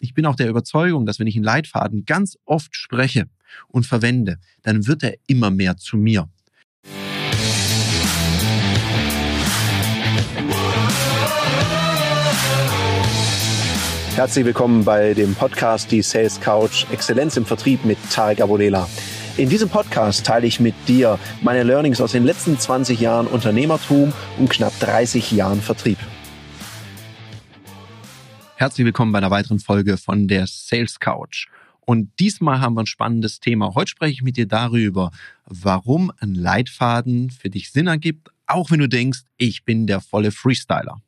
ich bin auch der Überzeugung, dass wenn ich einen Leitfaden ganz oft spreche und verwende, dann wird er immer mehr zu mir. Herzlich willkommen bei dem Podcast Die Sales Couch Exzellenz im Vertrieb mit Tarek Abodela. In diesem Podcast teile ich mit dir meine Learnings aus den letzten 20 Jahren Unternehmertum und knapp 30 Jahren Vertrieb. Herzlich willkommen bei einer weiteren Folge von der Sales Couch. Und diesmal haben wir ein spannendes Thema. Heute spreche ich mit dir darüber, warum ein Leitfaden für dich Sinn ergibt, auch wenn du denkst, ich bin der volle Freestyler.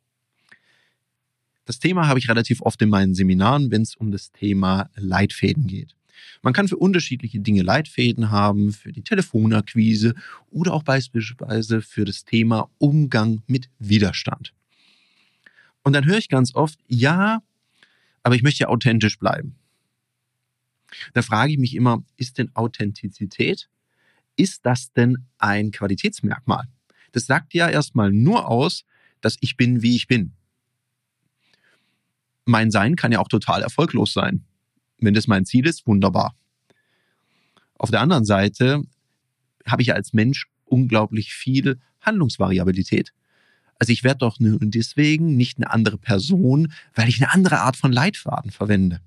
Das Thema habe ich relativ oft in meinen Seminaren, wenn es um das Thema Leitfäden geht. Man kann für unterschiedliche Dinge Leitfäden haben, für die Telefonakquise oder auch beispielsweise für das Thema Umgang mit Widerstand. Und dann höre ich ganz oft, ja, aber ich möchte ja authentisch bleiben. Da frage ich mich immer, ist denn Authentizität, ist das denn ein Qualitätsmerkmal? Das sagt ja erstmal nur aus, dass ich bin, wie ich bin. Mein Sein kann ja auch total erfolglos sein. Wenn das mein Ziel ist, wunderbar. Auf der anderen Seite habe ich als Mensch unglaublich viel Handlungsvariabilität. Also ich werde doch nur deswegen nicht eine andere Person, weil ich eine andere Art von Leitfaden verwende.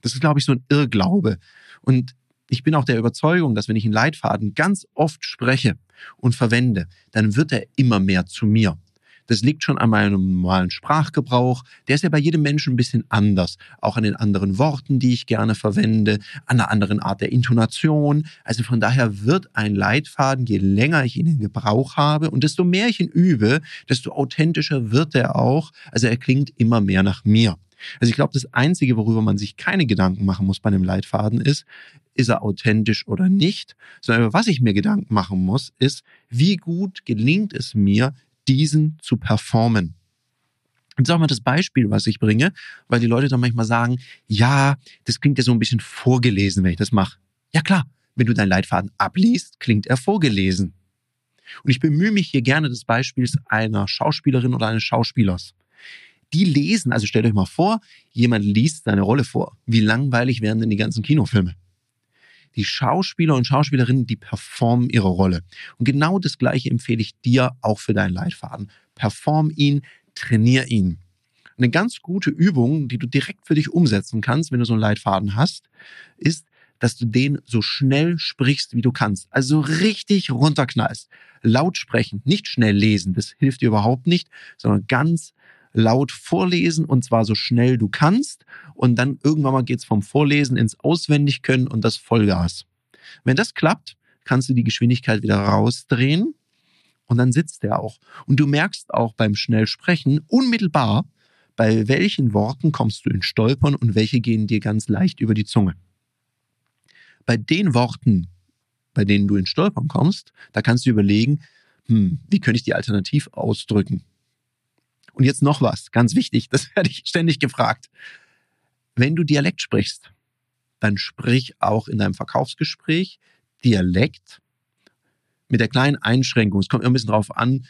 Das ist, glaube ich, so ein Irrglaube. Und ich bin auch der Überzeugung, dass wenn ich einen Leitfaden ganz oft spreche und verwende, dann wird er immer mehr zu mir. Das liegt schon an meinem normalen Sprachgebrauch. Der ist ja bei jedem Menschen ein bisschen anders. Auch an den anderen Worten, die ich gerne verwende, an einer anderen Art der Intonation. Also von daher wird ein Leitfaden, je länger ich ihn in Gebrauch habe und desto mehr ich ihn übe, desto authentischer wird er auch. Also er klingt immer mehr nach mir. Also ich glaube, das Einzige, worüber man sich keine Gedanken machen muss bei einem Leitfaden ist, ist er authentisch oder nicht, sondern was ich mir Gedanken machen muss, ist, wie gut gelingt es mir, diesen zu performen. Und sag mal das Beispiel, was ich bringe, weil die Leute dann manchmal sagen, ja, das klingt ja so ein bisschen vorgelesen, wenn ich das mache. Ja klar, wenn du deinen Leitfaden abliest, klingt er vorgelesen. Und ich bemühe mich hier gerne des Beispiels einer Schauspielerin oder eines Schauspielers. Die lesen, also stellt euch mal vor, jemand liest seine Rolle vor. Wie langweilig wären denn die ganzen Kinofilme? Die Schauspieler und Schauspielerinnen, die performen ihre Rolle. Und genau das Gleiche empfehle ich dir auch für deinen Leitfaden. Perform ihn, trainier ihn. Eine ganz gute Übung, die du direkt für dich umsetzen kannst, wenn du so einen Leitfaden hast, ist, dass du den so schnell sprichst, wie du kannst. Also richtig runterknallst. Laut sprechen, nicht schnell lesen, das hilft dir überhaupt nicht, sondern ganz laut vorlesen und zwar so schnell du kannst. Und dann irgendwann mal geht's vom Vorlesen ins Auswendigkönnen und das Vollgas. Wenn das klappt, kannst du die Geschwindigkeit wieder rausdrehen und dann sitzt der auch. Und du merkst auch beim Schnellsprechen unmittelbar, bei welchen Worten kommst du in Stolpern und welche gehen dir ganz leicht über die Zunge. Bei den Worten, bei denen du in Stolpern kommst, da kannst du überlegen, hm, wie könnte ich die alternativ ausdrücken? Und jetzt noch was, ganz wichtig, das werde ich ständig gefragt. Wenn du Dialekt sprichst, dann sprich auch in deinem Verkaufsgespräch Dialekt mit der kleinen Einschränkung. Es kommt immer ein bisschen drauf an,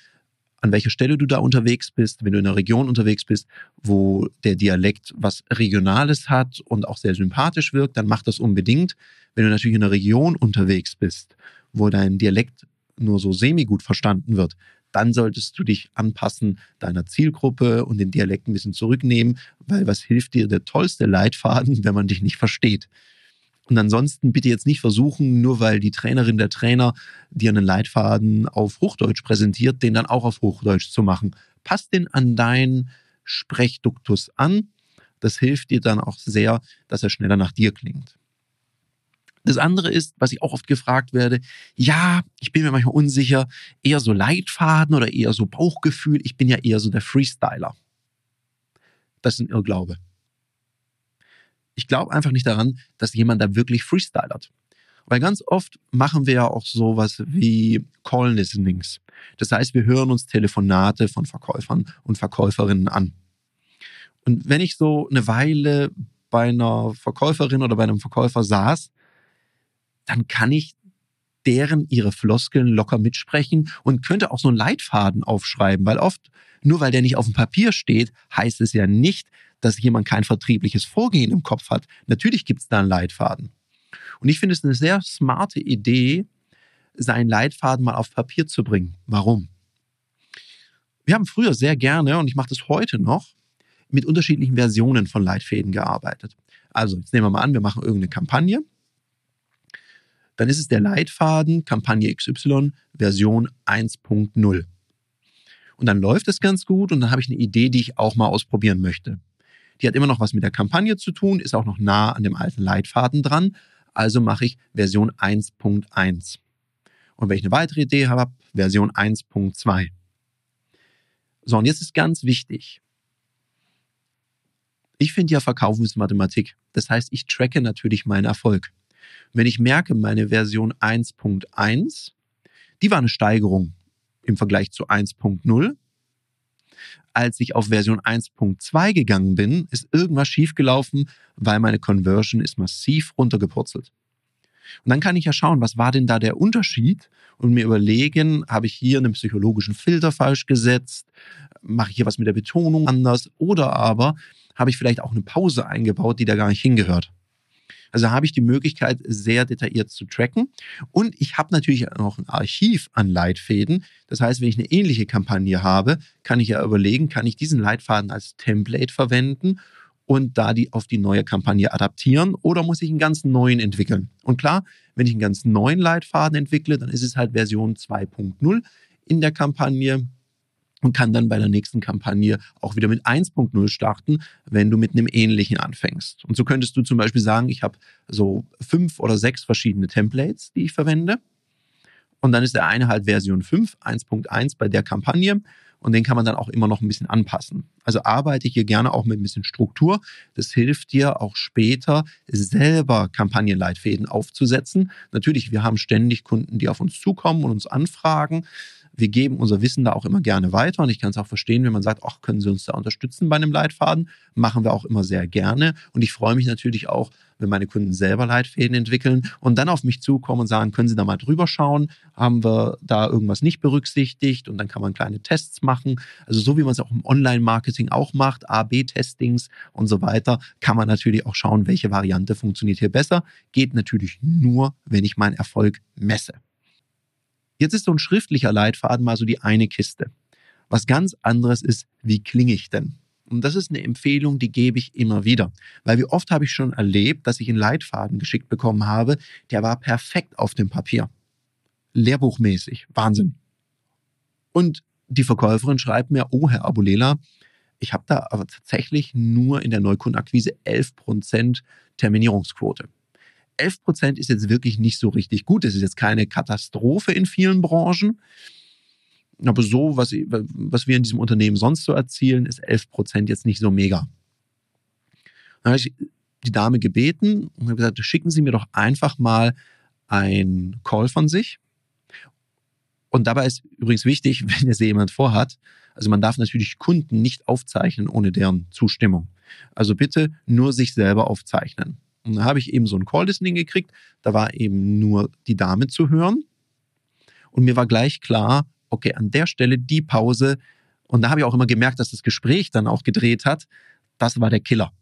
an welcher Stelle du da unterwegs bist, wenn du in einer Region unterwegs bist, wo der Dialekt was Regionales hat und auch sehr sympathisch wirkt, dann mach das unbedingt. Wenn du natürlich in einer Region unterwegs bist, wo dein Dialekt nur so semi-gut verstanden wird, dann solltest du dich anpassen deiner Zielgruppe und den Dialekt ein bisschen zurücknehmen, weil was hilft dir der tollste Leitfaden, wenn man dich nicht versteht? Und ansonsten bitte jetzt nicht versuchen, nur weil die Trainerin der Trainer dir einen Leitfaden auf Hochdeutsch präsentiert, den dann auch auf Hochdeutsch zu machen. Passt den an deinen Sprechduktus an. Das hilft dir dann auch sehr, dass er schneller nach dir klingt. Das andere ist, was ich auch oft gefragt werde, ja, ich bin mir manchmal unsicher, eher so Leitfaden oder eher so Bauchgefühl, ich bin ja eher so der Freestyler. Das ist ein Irrglaube. Ich glaube einfach nicht daran, dass jemand da wirklich freestylert. Weil ganz oft machen wir ja auch sowas wie Call Listenings. Das heißt, wir hören uns Telefonate von Verkäufern und Verkäuferinnen an. Und wenn ich so eine Weile bei einer Verkäuferin oder bei einem Verkäufer saß, dann kann ich deren ihre Floskeln locker mitsprechen und könnte auch so einen Leitfaden aufschreiben, weil oft, nur weil der nicht auf dem Papier steht, heißt es ja nicht, dass jemand kein vertriebliches Vorgehen im Kopf hat. Natürlich gibt es da einen Leitfaden. Und ich finde es eine sehr smarte Idee, seinen Leitfaden mal auf Papier zu bringen. Warum? Wir haben früher sehr gerne, und ich mache das heute noch, mit unterschiedlichen Versionen von Leitfäden gearbeitet. Also, jetzt nehmen wir mal an, wir machen irgendeine Kampagne. Dann ist es der Leitfaden Kampagne XY Version 1.0. Und dann läuft es ganz gut und dann habe ich eine Idee, die ich auch mal ausprobieren möchte. Die hat immer noch was mit der Kampagne zu tun, ist auch noch nah an dem alten Leitfaden dran. Also mache ich Version 1.1. Und wenn ich eine weitere Idee habe, Version 1.2. So, und jetzt ist ganz wichtig. Ich finde ja Verkaufsmathematik. Das heißt, ich tracke natürlich meinen Erfolg. Wenn ich merke, meine Version 1.1, die war eine Steigerung im Vergleich zu 1.0. Als ich auf Version 1.2 gegangen bin, ist irgendwas schiefgelaufen, weil meine Conversion ist massiv runtergepurzelt. Und dann kann ich ja schauen, was war denn da der Unterschied und mir überlegen, habe ich hier einen psychologischen Filter falsch gesetzt, mache ich hier was mit der Betonung anders oder aber habe ich vielleicht auch eine Pause eingebaut, die da gar nicht hingehört. Also habe ich die Möglichkeit, sehr detailliert zu tracken. Und ich habe natürlich noch ein Archiv an Leitfäden. Das heißt, wenn ich eine ähnliche Kampagne habe, kann ich ja überlegen, kann ich diesen Leitfaden als Template verwenden und da die auf die neue Kampagne adaptieren oder muss ich einen ganz neuen entwickeln? Und klar, wenn ich einen ganz neuen Leitfaden entwickle, dann ist es halt Version 2.0 in der Kampagne und kann dann bei der nächsten Kampagne auch wieder mit 1.0 starten, wenn du mit einem ähnlichen anfängst. Und so könntest du zum Beispiel sagen, ich habe so fünf oder sechs verschiedene Templates, die ich verwende. Und dann ist der eine halt Version 5, 1.1 bei der Kampagne. Und den kann man dann auch immer noch ein bisschen anpassen. Also arbeite hier gerne auch mit ein bisschen Struktur. Das hilft dir auch später selber Kampagnenleitfäden aufzusetzen. Natürlich, wir haben ständig Kunden, die auf uns zukommen und uns anfragen wir geben unser Wissen da auch immer gerne weiter und ich kann es auch verstehen, wenn man sagt, ach, können Sie uns da unterstützen bei einem Leitfaden? Machen wir auch immer sehr gerne und ich freue mich natürlich auch, wenn meine Kunden selber Leitfäden entwickeln und dann auf mich zukommen und sagen, können Sie da mal drüber schauen? Haben wir da irgendwas nicht berücksichtigt? Und dann kann man kleine Tests machen. Also so wie man es auch im Online-Marketing auch macht, A-B-Testings und so weiter, kann man natürlich auch schauen, welche Variante funktioniert hier besser. Geht natürlich nur, wenn ich meinen Erfolg messe. Jetzt ist so ein schriftlicher Leitfaden mal so die eine Kiste. Was ganz anderes ist, wie klinge ich denn? Und das ist eine Empfehlung, die gebe ich immer wieder. Weil wie oft habe ich schon erlebt, dass ich einen Leitfaden geschickt bekommen habe, der war perfekt auf dem Papier. Lehrbuchmäßig. Wahnsinn. Und die Verkäuferin schreibt mir, oh Herr Abulela, ich habe da aber tatsächlich nur in der Neukundenakquise 11% Terminierungsquote. 11 Prozent ist jetzt wirklich nicht so richtig gut. Es ist jetzt keine Katastrophe in vielen Branchen. Aber so, was, was wir in diesem Unternehmen sonst so erzielen, ist 11 Prozent jetzt nicht so mega. Dann habe ich die Dame gebeten und habe gesagt, schicken Sie mir doch einfach mal ein Call von sich. Und dabei ist übrigens wichtig, wenn es jemand vorhat, also man darf natürlich Kunden nicht aufzeichnen ohne deren Zustimmung. Also bitte nur sich selber aufzeichnen. Und da habe ich eben so ein Call-Listening gekriegt. Da war eben nur die Dame zu hören. Und mir war gleich klar, okay, an der Stelle die Pause. Und da habe ich auch immer gemerkt, dass das Gespräch dann auch gedreht hat. Das war der Killer.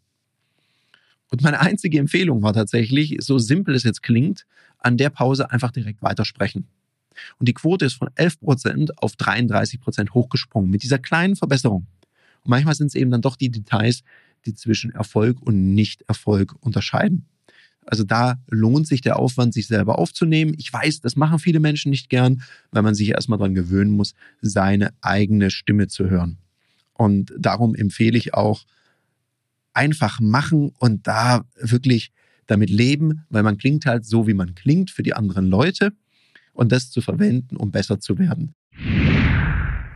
Und meine einzige Empfehlung war tatsächlich, so simpel es jetzt klingt, an der Pause einfach direkt weitersprechen. Und die Quote ist von 11% auf 33% hochgesprungen mit dieser kleinen Verbesserung. Und manchmal sind es eben dann doch die Details, die zwischen Erfolg und Nicht-Erfolg unterscheiden. Also da lohnt sich der Aufwand, sich selber aufzunehmen. Ich weiß, das machen viele Menschen nicht gern, weil man sich erstmal daran gewöhnen muss, seine eigene Stimme zu hören. Und darum empfehle ich auch, einfach machen und da wirklich damit leben, weil man klingt halt so, wie man klingt für die anderen Leute und das zu verwenden, um besser zu werden.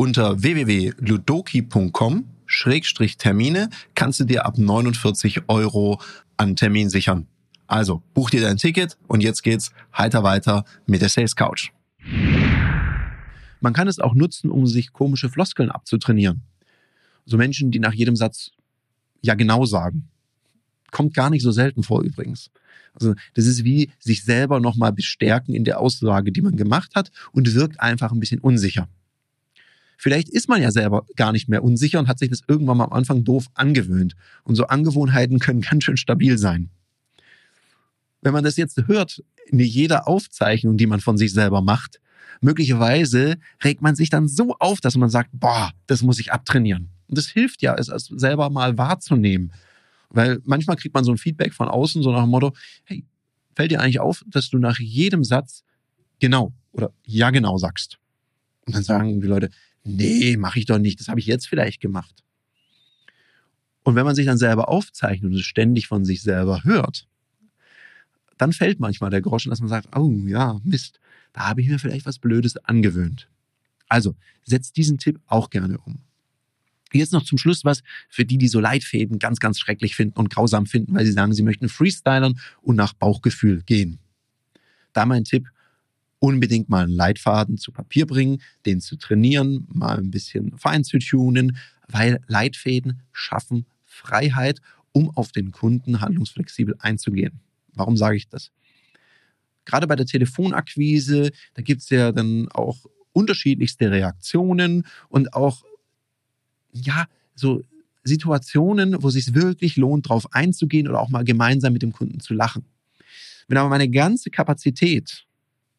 unter www.ludoki.com Termine kannst du dir ab 49 Euro an Termin sichern. Also buch dir dein Ticket und jetzt geht's heiter weiter mit der Sales Couch. Man kann es auch nutzen, um sich komische Floskeln abzutrainieren. So Menschen, die nach jedem Satz ja genau sagen. Kommt gar nicht so selten vor übrigens. Also das ist wie sich selber nochmal bestärken in der Aussage, die man gemacht hat und wirkt einfach ein bisschen unsicher. Vielleicht ist man ja selber gar nicht mehr unsicher und hat sich das irgendwann mal am Anfang doof angewöhnt. Und so Angewohnheiten können ganz schön stabil sein. Wenn man das jetzt hört, in jeder Aufzeichnung, die man von sich selber macht, möglicherweise regt man sich dann so auf, dass man sagt, boah, das muss ich abtrainieren. Und das hilft ja, es selber mal wahrzunehmen. Weil manchmal kriegt man so ein Feedback von außen, so nach dem Motto, hey, fällt dir eigentlich auf, dass du nach jedem Satz genau oder ja genau sagst? Und dann sagen die Leute, nee, mache ich doch nicht, das habe ich jetzt vielleicht gemacht. Und wenn man sich dann selber aufzeichnet und es ständig von sich selber hört, dann fällt manchmal der Groschen, dass man sagt, oh ja, Mist, da habe ich mir vielleicht was Blödes angewöhnt. Also setzt diesen Tipp auch gerne um. Jetzt noch zum Schluss was für die, die so Leitfäden ganz, ganz schrecklich finden und grausam finden, weil sie sagen, sie möchten freestylern und nach Bauchgefühl gehen. Da mein Tipp, unbedingt mal einen Leitfaden zu Papier bringen, den zu trainieren, mal ein bisschen fein zu tunen, weil Leitfäden schaffen Freiheit, um auf den Kunden handlungsflexibel einzugehen. Warum sage ich das? Gerade bei der Telefonakquise, da gibt es ja dann auch unterschiedlichste Reaktionen und auch, ja, so Situationen, wo es sich wirklich lohnt, darauf einzugehen oder auch mal gemeinsam mit dem Kunden zu lachen. Wenn aber meine ganze Kapazität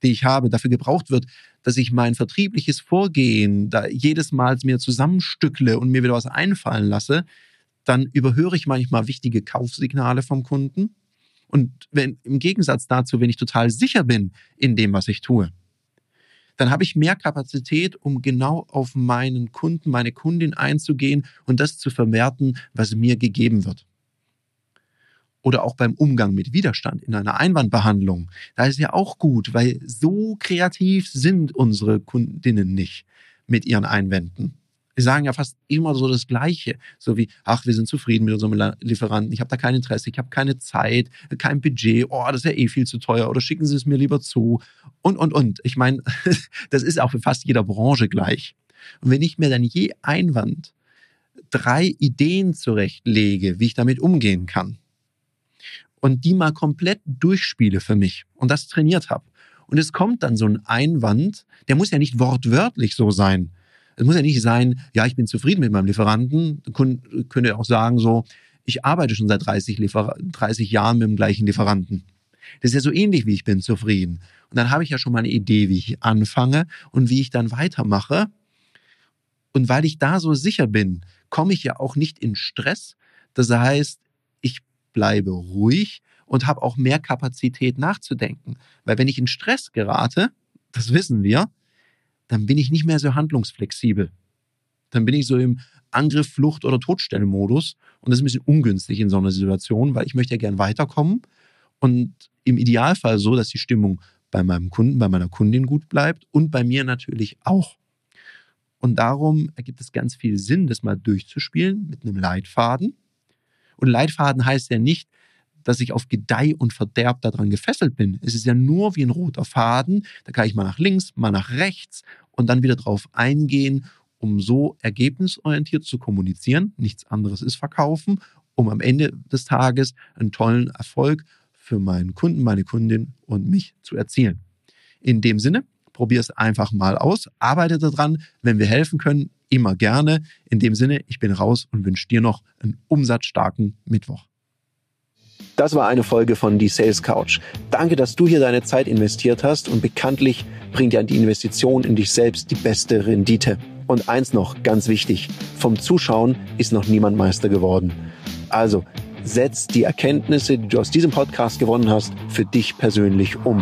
die ich habe, dafür gebraucht wird, dass ich mein vertriebliches Vorgehen da jedes Mal mir zusammenstückle und mir wieder was einfallen lasse, dann überhöre ich manchmal wichtige Kaufsignale vom Kunden. Und wenn, im Gegensatz dazu, wenn ich total sicher bin in dem, was ich tue, dann habe ich mehr Kapazität, um genau auf meinen Kunden, meine Kundin einzugehen und das zu verwerten, was mir gegeben wird oder auch beim Umgang mit Widerstand in einer Einwandbehandlung. Da ist ja auch gut, weil so kreativ sind unsere Kundinnen nicht mit ihren Einwänden. Sie sagen ja fast immer so das Gleiche, so wie, ach, wir sind zufrieden mit unserem Lieferanten, ich habe da kein Interesse, ich habe keine Zeit, kein Budget, oh, das ist ja eh viel zu teuer oder schicken Sie es mir lieber zu und, und, und. Ich meine, das ist auch für fast jeder Branche gleich. Und wenn ich mir dann je Einwand drei Ideen zurechtlege, wie ich damit umgehen kann, und die mal komplett durchspiele für mich und das trainiert habe. Und es kommt dann so ein Einwand, der muss ja nicht wortwörtlich so sein. Es muss ja nicht sein, ja, ich bin zufrieden mit meinem Lieferanten. Könnte auch sagen so, ich arbeite schon seit 30, Liefer 30 Jahren mit dem gleichen Lieferanten. Das ist ja so ähnlich wie ich bin zufrieden. Und dann habe ich ja schon mal eine Idee, wie ich anfange und wie ich dann weitermache. Und weil ich da so sicher bin, komme ich ja auch nicht in Stress. Das heißt, bleibe ruhig und habe auch mehr Kapazität nachzudenken. Weil wenn ich in Stress gerate, das wissen wir, dann bin ich nicht mehr so handlungsflexibel. Dann bin ich so im Angriff, Flucht oder Todstellmodus und das ist ein bisschen ungünstig in so einer Situation, weil ich möchte ja gern weiterkommen und im Idealfall so, dass die Stimmung bei meinem Kunden, bei meiner Kundin gut bleibt und bei mir natürlich auch. Und darum ergibt es ganz viel Sinn, das mal durchzuspielen mit einem Leitfaden und Leitfaden heißt ja nicht, dass ich auf Gedeih und Verderb daran gefesselt bin. Es ist ja nur wie ein roter Faden. Da kann ich mal nach links, mal nach rechts und dann wieder drauf eingehen, um so ergebnisorientiert zu kommunizieren. Nichts anderes ist verkaufen, um am Ende des Tages einen tollen Erfolg für meinen Kunden, meine Kundin und mich zu erzielen. In dem Sinne, probier es einfach mal aus, arbeite daran. Wenn wir helfen können, immer gerne. In dem Sinne, ich bin raus und wünsche dir noch einen umsatzstarken Mittwoch. Das war eine Folge von Die Sales Couch. Danke, dass du hier deine Zeit investiert hast und bekanntlich bringt ja die Investition in dich selbst die beste Rendite. Und eins noch, ganz wichtig, vom Zuschauen ist noch niemand Meister geworden. Also, setz die Erkenntnisse, die du aus diesem Podcast gewonnen hast, für dich persönlich um.